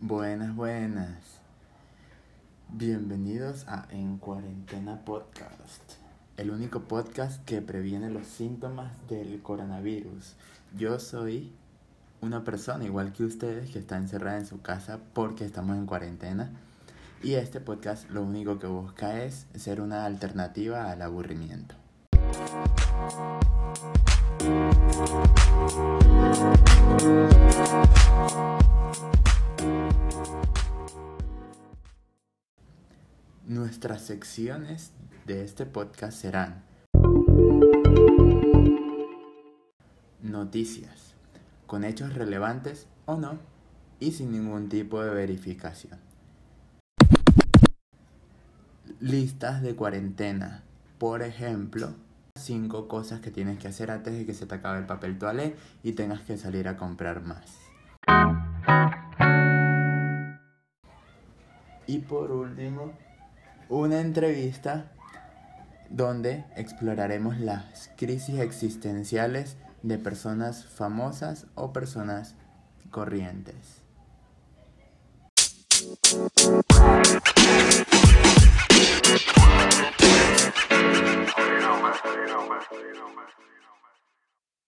Buenas, buenas. Bienvenidos a En Cuarentena Podcast, el único podcast que previene los síntomas del coronavirus. Yo soy una persona igual que ustedes que está encerrada en su casa porque estamos en cuarentena y este podcast lo único que busca es ser una alternativa al aburrimiento. Nuestras secciones de este podcast serán noticias, con hechos relevantes o no, y sin ningún tipo de verificación. Listas de cuarentena, por ejemplo, cinco cosas que tienes que hacer antes de que se te acabe el papel toalé y tengas que salir a comprar más. Y por último, una entrevista donde exploraremos las crisis existenciales de personas famosas o personas corrientes.